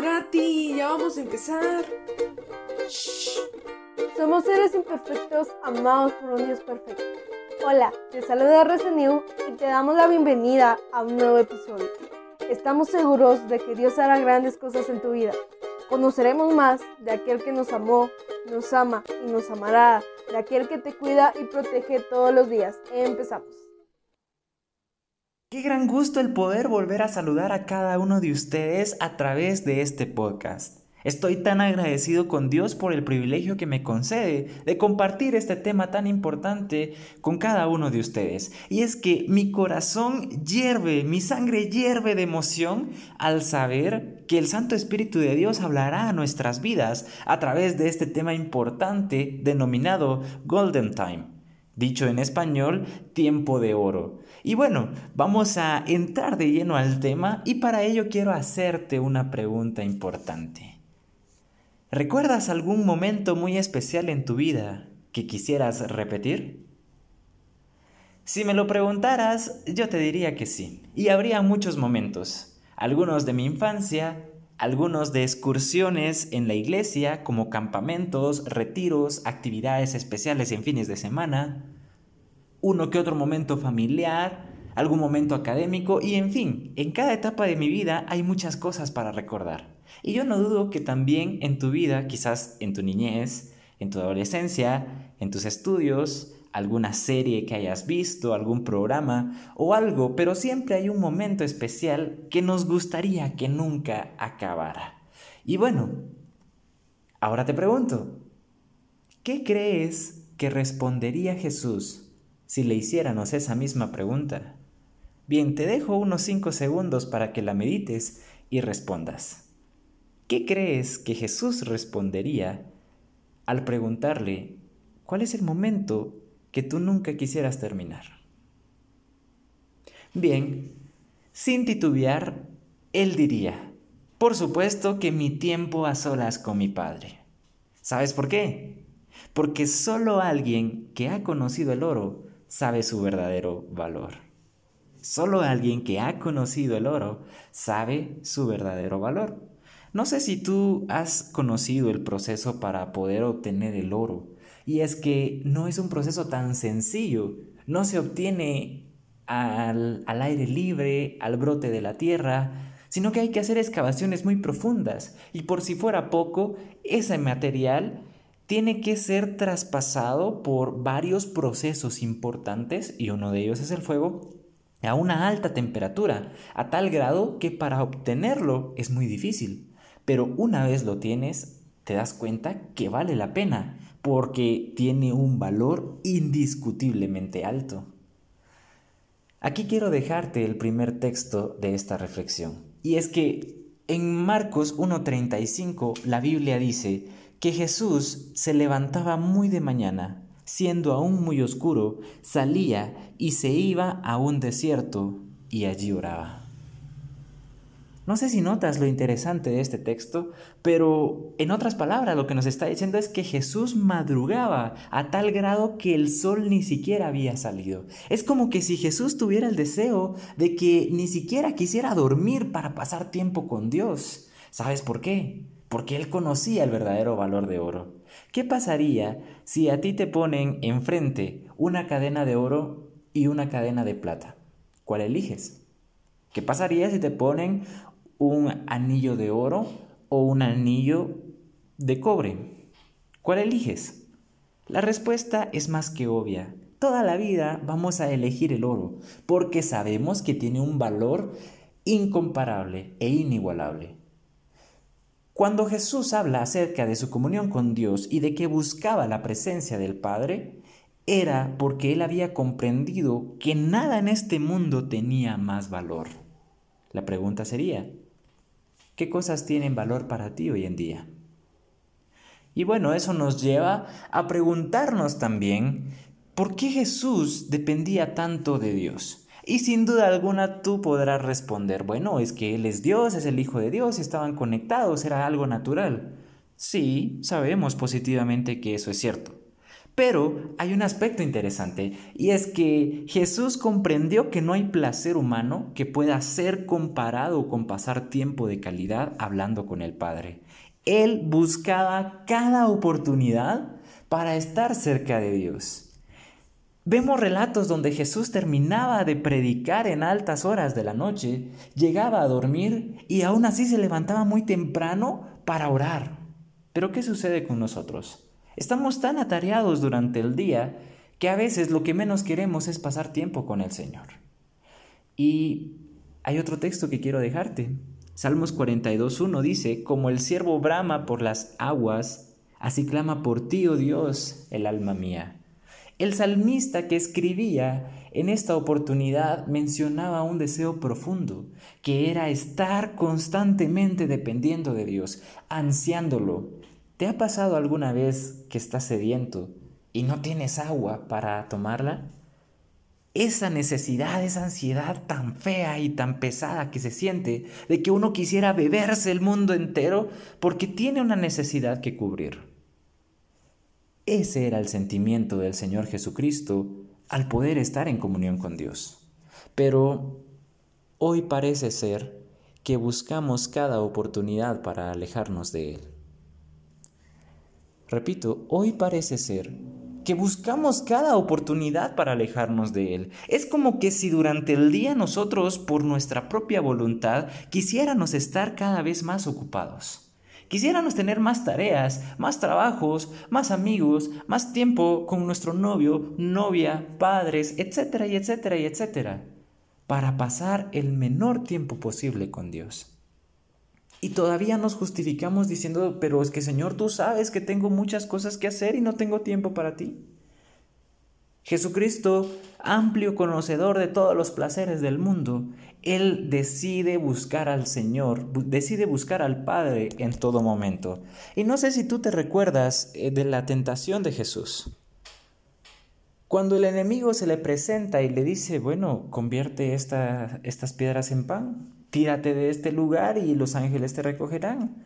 apúrate, ya vamos a empezar. Somos seres imperfectos amados por un Dios perfecto. Hola, te saluda Reseniu y te damos la bienvenida a un nuevo episodio. Estamos seguros de que Dios hará grandes cosas en tu vida. Conoceremos más de aquel que nos amó, nos ama y nos amará, de aquel que te cuida y protege todos los días. Empezamos. Qué gran gusto el poder volver a saludar a cada uno de ustedes a través de este podcast. Estoy tan agradecido con Dios por el privilegio que me concede de compartir este tema tan importante con cada uno de ustedes. Y es que mi corazón hierve, mi sangre hierve de emoción al saber que el Santo Espíritu de Dios hablará a nuestras vidas a través de este tema importante denominado Golden Time dicho en español, tiempo de oro. Y bueno, vamos a entrar de lleno al tema y para ello quiero hacerte una pregunta importante. ¿Recuerdas algún momento muy especial en tu vida que quisieras repetir? Si me lo preguntaras, yo te diría que sí. Y habría muchos momentos. Algunos de mi infancia, algunos de excursiones en la iglesia, como campamentos, retiros, actividades especiales en fines de semana, uno que otro momento familiar, algún momento académico y en fin, en cada etapa de mi vida hay muchas cosas para recordar. Y yo no dudo que también en tu vida, quizás en tu niñez, en tu adolescencia, en tus estudios, alguna serie que hayas visto, algún programa o algo, pero siempre hay un momento especial que nos gustaría que nunca acabara. Y bueno, ahora te pregunto, ¿qué crees que respondería Jesús si le hiciéramos esa misma pregunta? Bien, te dejo unos 5 segundos para que la medites y respondas. ¿Qué crees que Jesús respondería al preguntarle, ¿cuál es el momento que tú nunca quisieras terminar? Bien, sin titubear, él diría, por supuesto que mi tiempo a solas con mi Padre. ¿Sabes por qué? Porque solo alguien que ha conocido el oro sabe su verdadero valor. Solo alguien que ha conocido el oro sabe su verdadero valor. No sé si tú has conocido el proceso para poder obtener el oro. Y es que no es un proceso tan sencillo. No se obtiene al, al, aire libre, al brote de la tierra, sino que hay que hacer excavaciones muy profundas. Y por si fuera poco, ese material tiene que ser traspasado por varios procesos importantes, y uno de ellos es el fuego, a una alta temperatura, a tal grado que para obtenerlo es muy difícil. Pero una vez lo tienes, te das cuenta que vale la pena, porque tiene un valor indiscutiblemente alto. Aquí quiero dejarte el primer texto de esta reflexión, y es que en Marcos 1.35 la Biblia dice, que Jesús se levantaba muy de mañana, siendo aún muy oscuro, salía y se iba a un desierto y allí oraba. No sé si notas lo interesante de este texto, pero en otras palabras lo que nos está diciendo es que Jesús madrugaba a tal grado que el sol ni siquiera había salido. Es como que si Jesús tuviera el deseo de que ni siquiera quisiera dormir para pasar tiempo con Dios. ¿Sabes por qué? porque él conocía el verdadero valor de oro. ¿Qué pasaría si a ti te ponen enfrente una cadena de oro y una cadena de plata? ¿Cuál eliges? ¿Qué pasaría si te ponen un anillo de oro o un anillo de cobre? ¿Cuál eliges? La respuesta es más que obvia. Toda la vida vamos a elegir el oro, porque sabemos que tiene un valor incomparable e inigualable. Cuando Jesús habla acerca de su comunión con Dios y de que buscaba la presencia del Padre, era porque él había comprendido que nada en este mundo tenía más valor. La pregunta sería, ¿qué cosas tienen valor para ti hoy en día? Y bueno, eso nos lleva a preguntarnos también, ¿por qué Jesús dependía tanto de Dios? Y sin duda alguna tú podrás responder, bueno, es que Él es Dios, es el Hijo de Dios, estaban conectados, era algo natural. Sí, sabemos positivamente que eso es cierto. Pero hay un aspecto interesante y es que Jesús comprendió que no hay placer humano que pueda ser comparado con pasar tiempo de calidad hablando con el Padre. Él buscaba cada oportunidad para estar cerca de Dios. Vemos relatos donde Jesús terminaba de predicar en altas horas de la noche, llegaba a dormir y aún así se levantaba muy temprano para orar. Pero ¿qué sucede con nosotros? Estamos tan atareados durante el día que a veces lo que menos queremos es pasar tiempo con el Señor. Y hay otro texto que quiero dejarte. Salmos 42.1 dice, como el siervo brama por las aguas, así clama por ti, oh Dios, el alma mía. El salmista que escribía en esta oportunidad mencionaba un deseo profundo, que era estar constantemente dependiendo de Dios, ansiándolo, ¿Te ha pasado alguna vez que estás sediento y no tienes agua para tomarla? Esa necesidad, esa ansiedad tan fea y tan pesada que se siente de que uno quisiera beberse el mundo entero porque tiene una necesidad que cubrir. Ese era el sentimiento del Señor Jesucristo al poder estar en comunión con Dios. Pero hoy parece ser que buscamos cada oportunidad para alejarnos de Él. Repito, hoy parece ser que buscamos cada oportunidad para alejarnos de Él. Es como que si durante el día nosotros, por nuestra propia voluntad, quisiéramos estar cada vez más ocupados. Quisiéramos tener más tareas, más trabajos, más amigos, más tiempo con nuestro novio, novia, padres, etcétera y etcétera y etcétera, para pasar el menor tiempo posible con Dios. Y todavía nos justificamos diciendo, pero es que Señor, tú sabes que tengo muchas cosas que hacer y no tengo tiempo para ti. Jesucristo, amplio conocedor de todos los placeres del mundo, Él decide buscar al Señor, decide buscar al Padre en todo momento. Y no sé si tú te recuerdas eh, de la tentación de Jesús. Cuando el enemigo se le presenta y le dice, bueno, convierte estas piedras en pan, tírate de este lugar y los ángeles te recogerán.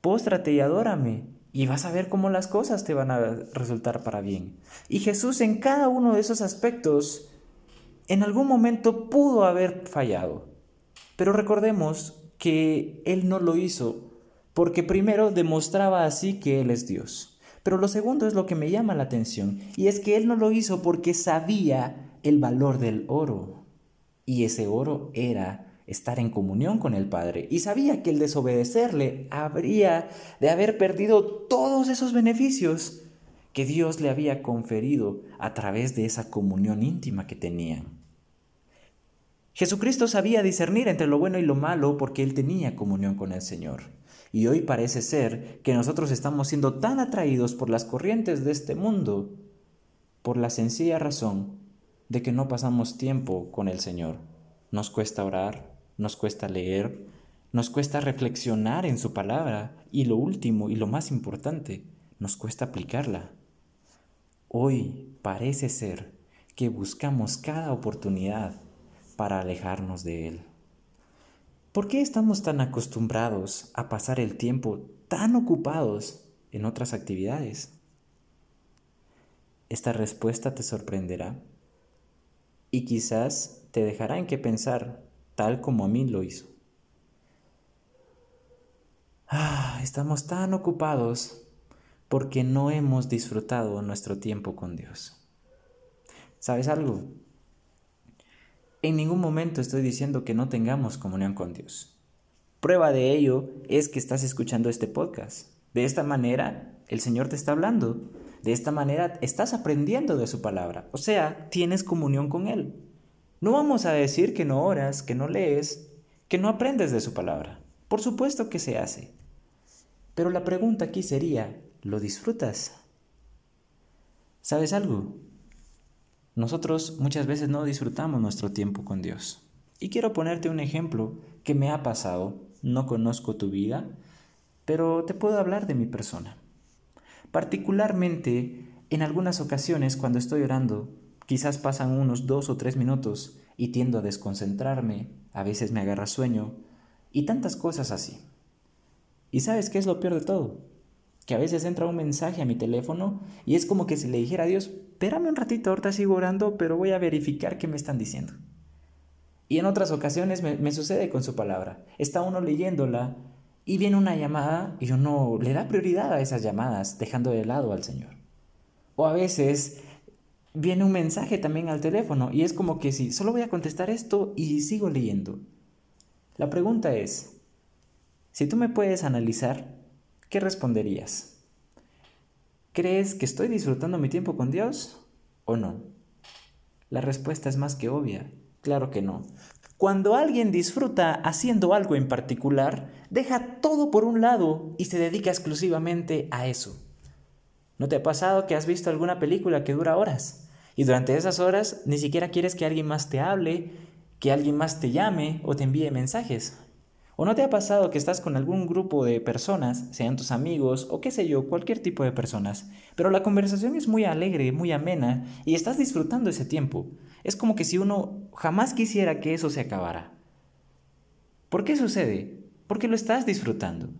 Póstrate y adórame y vas a ver cómo las cosas te van a resultar para bien. Y Jesús en cada uno de esos aspectos en algún momento pudo haber fallado. Pero recordemos que Él no lo hizo porque primero demostraba así que Él es Dios. Pero lo segundo es lo que me llama la atención y es que Él no lo hizo porque sabía el valor del oro. Y ese oro era estar en comunión con el Padre y sabía que el desobedecerle habría de haber perdido todos esos beneficios que Dios le había conferido a través de esa comunión íntima que tenían. Jesucristo sabía discernir entre lo bueno y lo malo porque él tenía comunión con el Señor. Y hoy parece ser que nosotros estamos siendo tan atraídos por las corrientes de este mundo por la sencilla razón de que no pasamos tiempo con el Señor. Nos cuesta orar, nos cuesta leer, nos cuesta reflexionar en su palabra y lo último y lo más importante, nos cuesta aplicarla. Hoy parece ser que buscamos cada oportunidad para alejarnos de Él. ¿Por qué estamos tan acostumbrados a pasar el tiempo tan ocupados en otras actividades? Esta respuesta te sorprenderá y quizás te dejará en qué pensar tal como a mí lo hizo. Ah, estamos tan ocupados porque no hemos disfrutado nuestro tiempo con Dios. ¿Sabes algo? En ningún momento estoy diciendo que no tengamos comunión con Dios. Prueba de ello es que estás escuchando este podcast. De esta manera, el Señor te está hablando. De esta manera, estás aprendiendo de su palabra. O sea, tienes comunión con Él. No vamos a decir que no oras, que no lees, que no aprendes de su palabra. Por supuesto que se hace. Pero la pregunta aquí sería, ¿lo disfrutas? ¿Sabes algo? Nosotros muchas veces no disfrutamos nuestro tiempo con Dios. Y quiero ponerte un ejemplo que me ha pasado. No conozco tu vida, pero te puedo hablar de mi persona. Particularmente, en algunas ocasiones cuando estoy orando, Quizás pasan unos dos o tres minutos y tiendo a desconcentrarme, a veces me agarra sueño y tantas cosas así. ¿Y sabes qué es lo peor de todo? que a veces entra un mensaje a mi teléfono y es como que si le dijera a Dios, espérame un ratito, ahorita sigo orando, pero voy a verificar qué me están diciendo. Y en otras ocasiones me, me sucede con su palabra. Está uno leyéndola y viene una llamada y uno le da prioridad a esas llamadas, dejando de lado al Señor. O a veces viene un mensaje también al teléfono y es como que si solo voy a contestar esto y sigo leyendo. La pregunta es, si tú me puedes analizar, ¿qué responderías? ¿Crees que estoy disfrutando mi tiempo con Dios o no? La respuesta es más que obvia. Claro que no. Cuando alguien disfruta haciendo algo en particular, deja todo por un lado y se dedica exclusivamente a eso. ¿No te ha pasado que has visto alguna película que dura horas? Y durante esas horas ni siquiera quieres que alguien más te hable, que alguien más te llame o te envíe mensajes. ¿O no te ha pasado que estás con algún grupo de personas, sean tus amigos o qué sé yo, cualquier tipo de personas, pero la conversación es muy alegre, muy amena y estás disfrutando ese tiempo? Es como que si uno jamás quisiera que eso se acabara. ¿Por qué sucede? Porque lo estás disfrutando.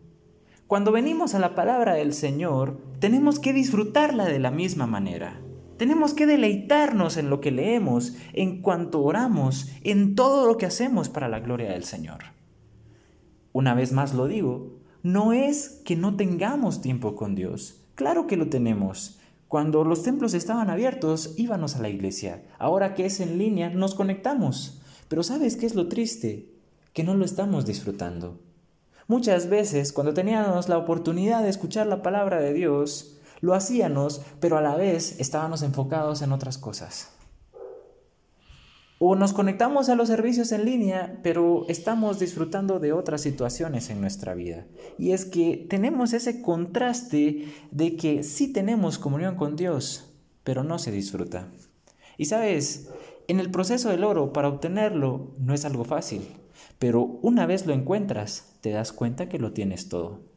Cuando venimos a la palabra del Señor, tenemos que disfrutarla de la misma manera. Tenemos que deleitarnos en lo que leemos, en cuanto oramos, en todo lo que hacemos para la gloria del Señor una vez más lo digo, no es que no tengamos tiempo con Dios. Claro que lo tenemos. Cuando los templos estaban abiertos, íbamos a la iglesia. Ahora que es en línea, nos conectamos. Pero ¿sabes qué es lo triste? Que no lo estamos disfrutando. Muchas veces, cuando teníamos la oportunidad de escuchar la palabra de Dios, lo hacíamos, pero a la vez estábamos enfocados en otras cosas. O nos conectamos a los servicios en línea, pero estamos disfrutando de otras situaciones en nuestra vida. Y es que tenemos ese contraste de que sí tenemos comunión con Dios, pero no se disfruta. Y sabes, en el proceso del oro, para obtenerlo, no es algo fácil, pero una vez lo encuentras, te das cuenta que lo tienes todo.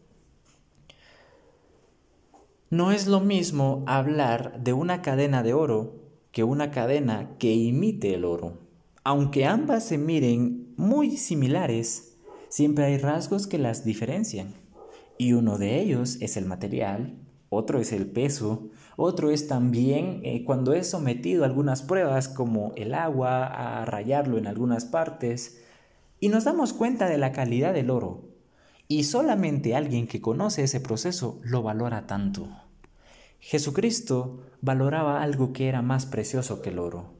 No es lo mismo hablar de una cadena de oro que una cadena que imite el oro. Aunque ambas se miren muy similares, siempre hay rasgos que las diferencian. Y uno de ellos es el material, otro es el peso, otro es también eh, cuando es sometido a algunas pruebas como el agua, a rayarlo en algunas partes, y nos damos cuenta de la calidad del oro. Y solamente alguien que conoce ese proceso lo valora tanto. Jesucristo valoraba algo que era más precioso que el oro,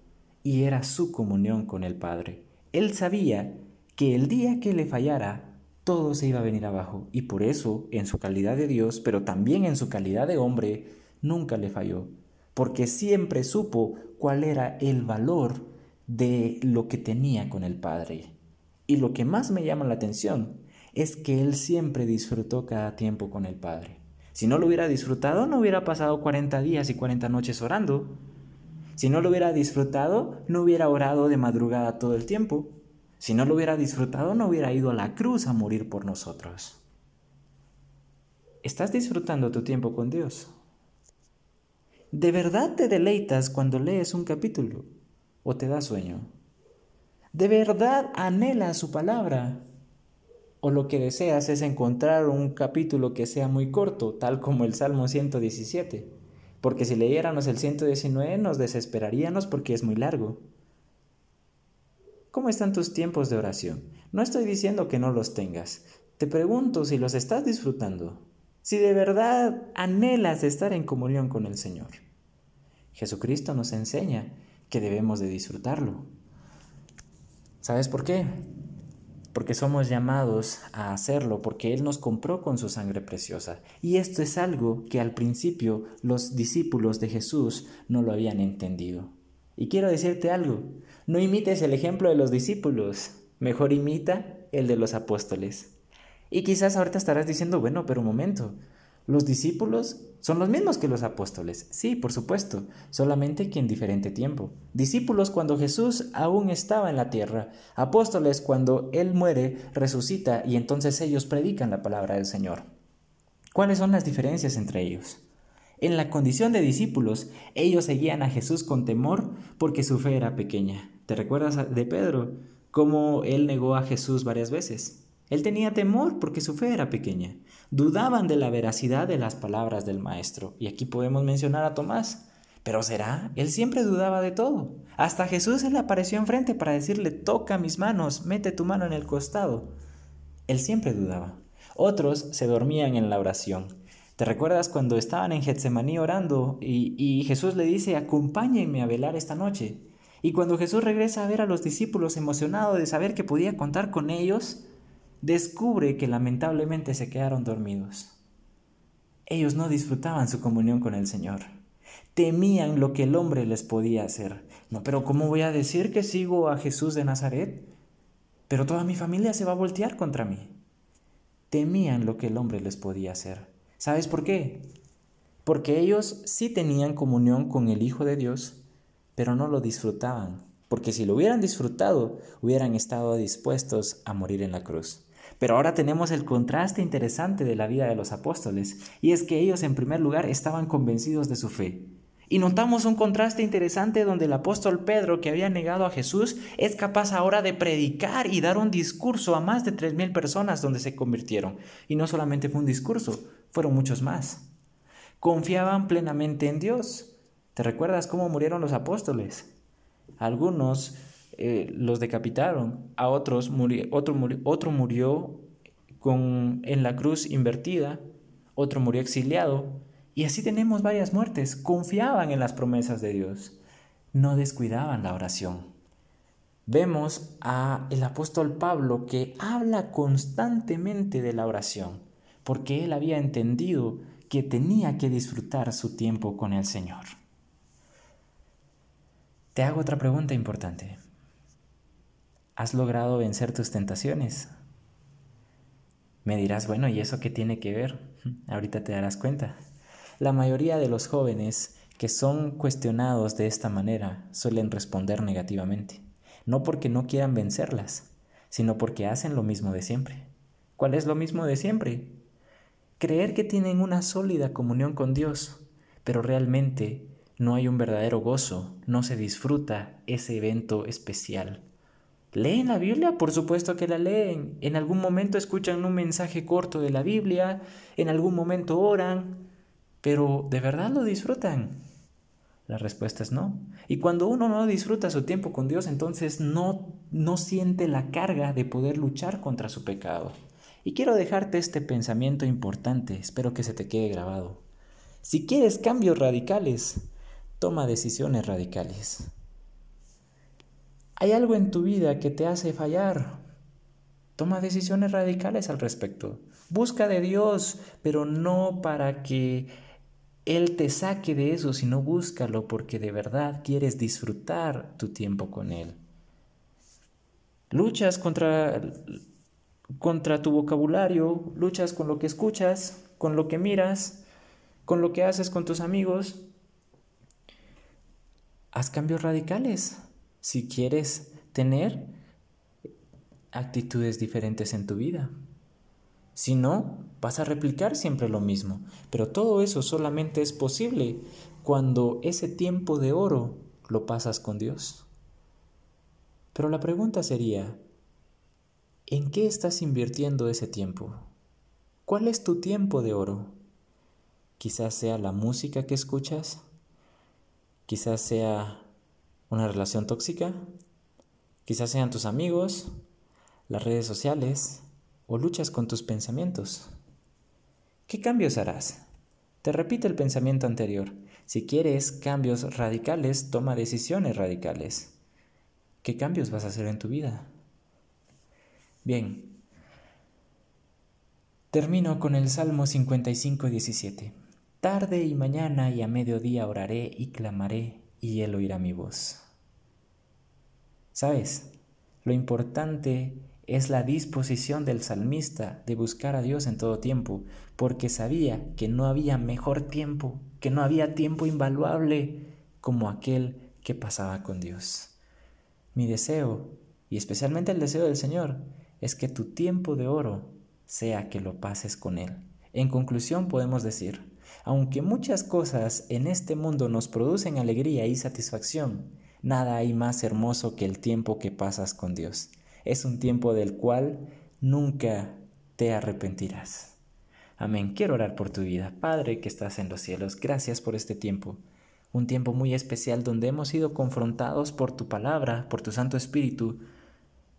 y era su comunión con el Padre. Él sabía que el día que le fallara, todo se iba a venir abajo, y por eso, en su calidad de Dios, pero también en su calidad de hombre, nunca le falló, porque siempre supo cuál era el valor de lo que tenía con el Padre. Y lo que más me llama la atención es que él siempre disfrutó cada tiempo con el Padre. Si no lo hubiera disfrutado, no hubiera pasado 40 días y 40 noches orando. Si no lo hubiera disfrutado, no hubiera orado de madrugada todo el tiempo. Si no lo hubiera disfrutado, no hubiera ido a la cruz a morir por nosotros. ¿Estás disfrutando tu tiempo con Dios? ¿De verdad te deleitas cuando lees un capítulo o te da sueño? ¿De verdad anhelas su palabra o lo que deseas es encontrar un capítulo que sea muy corto, tal como el Salmo 117, porque si leyéramos el 119 nos desesperaríamos porque es muy largo. ¿Cómo están tus tiempos de oración? No estoy diciendo que no los tengas, te pregunto si los estás disfrutando, si de verdad anhelas estar en comunión con el Señor. Jesucristo nos enseña que debemos de disfrutarlo. ¿Sabes por qué? Porque somos llamados a hacerlo, porque Él nos compró con su sangre preciosa. Y esto es algo que al principio los discípulos de Jesús no lo habían entendido. Y quiero decirte algo, no imites el ejemplo de los discípulos, mejor imita el de los apóstoles. Y quizás ahorita estarás diciendo, bueno, pero un momento, los discípulos son los mismos que los apóstoles, sí, por supuesto, solamente que en diferente tiempo. Discípulos cuando Jesús aún estaba en la tierra, apóstoles cuando Él muere, resucita y entonces ellos predican la palabra del Señor. ¿Cuáles son las diferencias entre ellos? En la condición de discípulos, ellos seguían a Jesús con temor porque su fe era pequeña. ¿Te recuerdas de Pedro? Cómo él negó a Jesús varias veces. Él tenía temor porque su fe era pequeña. Dudaban de la veracidad de las palabras del Maestro. Y aquí podemos mencionar a Tomás. Pero será, él siempre dudaba de todo. Hasta Jesús se le apareció enfrente para decirle, toca mis manos, mete tu mano en el costado. Él siempre dudaba. Otros se dormían en la oración. ¿Te recuerdas cuando estaban en Getsemaní orando y, y Jesús le dice, acompáñenme a velar esta noche? Y cuando Jesús regresa a ver a los discípulos emocionado de saber que podía contar con ellos, descubre que lamentablemente se quedaron dormidos. Ellos no disfrutaban su comunión con el Señor. Temían lo que el hombre les podía hacer. No, pero ¿cómo voy a decir que sigo a Jesús de Nazaret? Pero toda mi familia se va a voltear contra mí. Temían lo que el hombre les podía hacer. ¿Sabes por qué? Porque ellos sí tenían comunión con el Hijo de Dios, pero no lo disfrutaban, porque si lo hubieran disfrutado, hubieran estado dispuestos a morir en la cruz. Pero ahora tenemos el contraste interesante de la vida de los apóstoles, y es que ellos en primer lugar estaban convencidos de su fe. Y notamos un contraste interesante donde el apóstol Pedro, que había negado a Jesús, es capaz ahora de predicar y dar un discurso a más de tres mil personas donde se convirtieron. Y no solamente fue un discurso, fueron muchos más. Confiaban plenamente en Dios. ¿Te recuerdas cómo murieron los apóstoles? Algunos eh, los decapitaron, a otros otro, murió, otro murió con, en la cruz invertida, otro murió exiliado, y así tenemos varias muertes. Confiaban en las promesas de Dios, no descuidaban la oración. Vemos a el apóstol Pablo que habla constantemente de la oración, porque él había entendido que tenía que disfrutar su tiempo con el Señor. Te hago otra pregunta importante. ¿Has logrado vencer tus tentaciones? Me dirás, bueno, ¿y eso qué tiene que ver? Ahorita te darás cuenta. La mayoría de los jóvenes que son cuestionados de esta manera suelen responder negativamente, no porque no quieran vencerlas, sino porque hacen lo mismo de siempre. ¿Cuál es lo mismo de siempre? Creer que tienen una sólida comunión con Dios, pero realmente no hay un verdadero gozo, no se disfruta ese evento especial. ¿Leen la Biblia? Por supuesto que la leen. En algún momento escuchan un mensaje corto de la Biblia, en algún momento oran, pero ¿de verdad lo disfrutan? La respuesta es no. Y cuando uno no disfruta su tiempo con Dios, entonces no, no siente la carga de poder luchar contra su pecado. Y quiero dejarte este pensamiento importante, espero que se te quede grabado. Si quieres cambios radicales, toma decisiones radicales. ¿Hay algo en tu vida que te hace fallar? Toma decisiones radicales al respecto. Busca de Dios, pero no para que Él te saque de eso, sino búscalo porque de verdad quieres disfrutar tu tiempo con Él. Luchas contra, contra tu vocabulario, luchas con lo que escuchas, con lo que miras, con lo que haces con tus amigos. Haz cambios radicales si quieres tener actitudes diferentes en tu vida. Si no, vas a replicar siempre lo mismo. Pero todo eso solamente es posible cuando ese tiempo de oro lo pasas con Dios. Pero la pregunta sería, ¿en qué estás invirtiendo ese tiempo? ¿Cuál es tu tiempo de oro? Quizás sea la música que escuchas, quizás sea una relación tóxica, quizás sean tus amigos, las redes sociales o luchas con tus pensamientos. ¿Qué cambios harás? Te repito el pensamiento anterior. Si quieres cambios radicales, toma decisiones radicales. ¿Qué cambios vas a hacer en tu vida? Bien. Termino con el Salmo 55, 17. Tarde y mañana y a mediodía oraré y clamaré y Él oirá mi voz. ¿Sabes? Lo importante es la disposición del salmista de buscar a Dios en todo tiempo, porque sabía que no había mejor tiempo, que no había tiempo invaluable como aquel que pasaba con Dios. Mi deseo, y especialmente el deseo del Señor, es que tu tiempo de oro sea que lo pases con Él. En conclusión podemos decir, aunque muchas cosas en este mundo nos producen alegría y satisfacción, nada hay más hermoso que el tiempo que pasas con Dios. Es un tiempo del cual nunca te arrepentirás. Amén. Quiero orar por tu vida. Padre que estás en los cielos, gracias por este tiempo. Un tiempo muy especial donde hemos sido confrontados por tu palabra, por tu Santo Espíritu,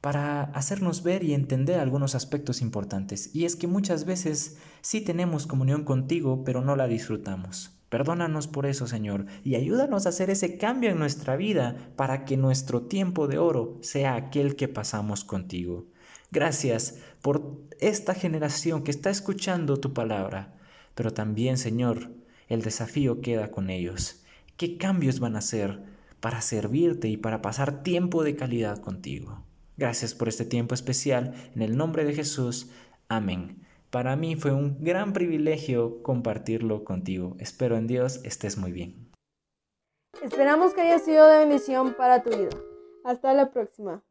para hacernos ver y entender algunos aspectos importantes. Y es que muchas veces sí tenemos comunión contigo, pero no la disfrutamos. Perdónanos por eso, Señor, y ayúdanos a hacer ese cambio en nuestra vida para que nuestro tiempo de oro sea aquel que pasamos contigo. Gracias por esta generación que está escuchando tu palabra, pero también, Señor, el desafío queda con ellos. ¿Qué cambios van a hacer para servirte y para pasar tiempo de calidad contigo? Gracias por este tiempo especial. En el nombre de Jesús. Amén. Para mí fue un gran privilegio compartirlo contigo. Espero en Dios estés muy bien. Esperamos que haya sido de bendición para tu vida. Hasta la próxima.